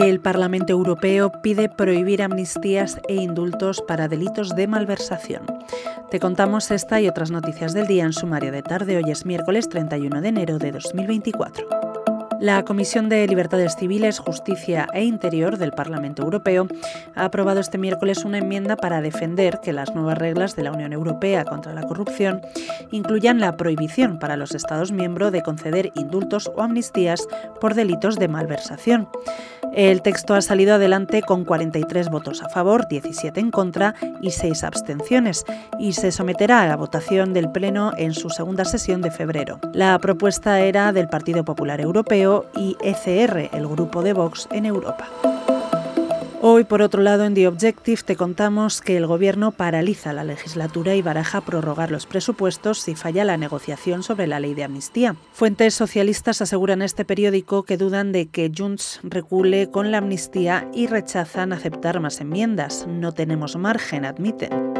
El Parlamento Europeo pide prohibir amnistías e indultos para delitos de malversación. Te contamos esta y otras noticias del día en sumario de tarde. Hoy es miércoles 31 de enero de 2024. La Comisión de Libertades Civiles, Justicia e Interior del Parlamento Europeo ha aprobado este miércoles una enmienda para defender que las nuevas reglas de la Unión Europea contra la corrupción incluyan la prohibición para los Estados miembros de conceder indultos o amnistías por delitos de malversación. El texto ha salido adelante con 43 votos a favor, 17 en contra y 6 abstenciones y se someterá a la votación del Pleno en su segunda sesión de febrero. La propuesta era del Partido Popular Europeo y ECR, el grupo de Vox en Europa. Hoy, por otro lado, en The Objective te contamos que el Gobierno paraliza la legislatura y baraja prorrogar los presupuestos si falla la negociación sobre la ley de amnistía. Fuentes socialistas aseguran este periódico que dudan de que Junts recule con la amnistía y rechazan aceptar más enmiendas. No tenemos margen, admiten.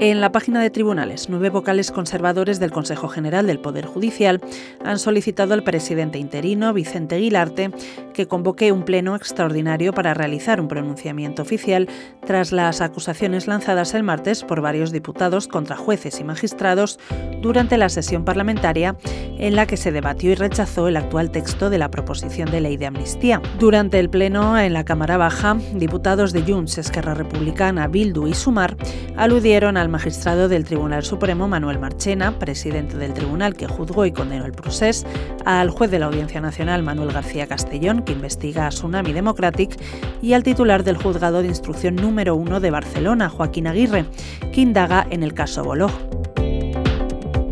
En la página de tribunales, nueve vocales conservadores del Consejo General del Poder Judicial han solicitado al presidente interino, Vicente Aguilarte, que convoque un pleno extraordinario para realizar un pronunciamiento oficial tras las acusaciones lanzadas el martes por varios diputados contra jueces y magistrados durante la sesión parlamentaria en la que se debatió y rechazó el actual texto de la proposición de ley de amnistía. Durante el pleno en la Cámara Baja, diputados de Junts, Esquerra Republicana, Bildu y Sumar aludieron al magistrado del Tribunal Supremo Manuel Marchena, presidente del tribunal que juzgó y condenó el procés, al juez de la Audiencia Nacional Manuel García Castellón, que investiga a Tsunami Democratic, y al titular del juzgado de instrucción número uno de Barcelona, Joaquín Aguirre, que indaga en el caso Boló.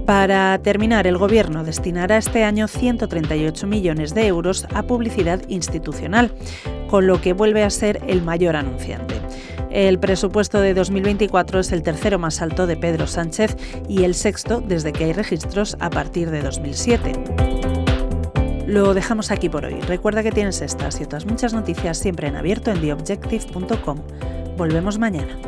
Para terminar, el Gobierno destinará este año 138 millones de euros a publicidad institucional, con lo que vuelve a ser el mayor anunciante. El presupuesto de 2024 es el tercero más alto de Pedro Sánchez y el sexto desde que hay registros a partir de 2007. Lo dejamos aquí por hoy. Recuerda que tienes estas y otras muchas noticias siempre en abierto en theobjective.com. Volvemos mañana.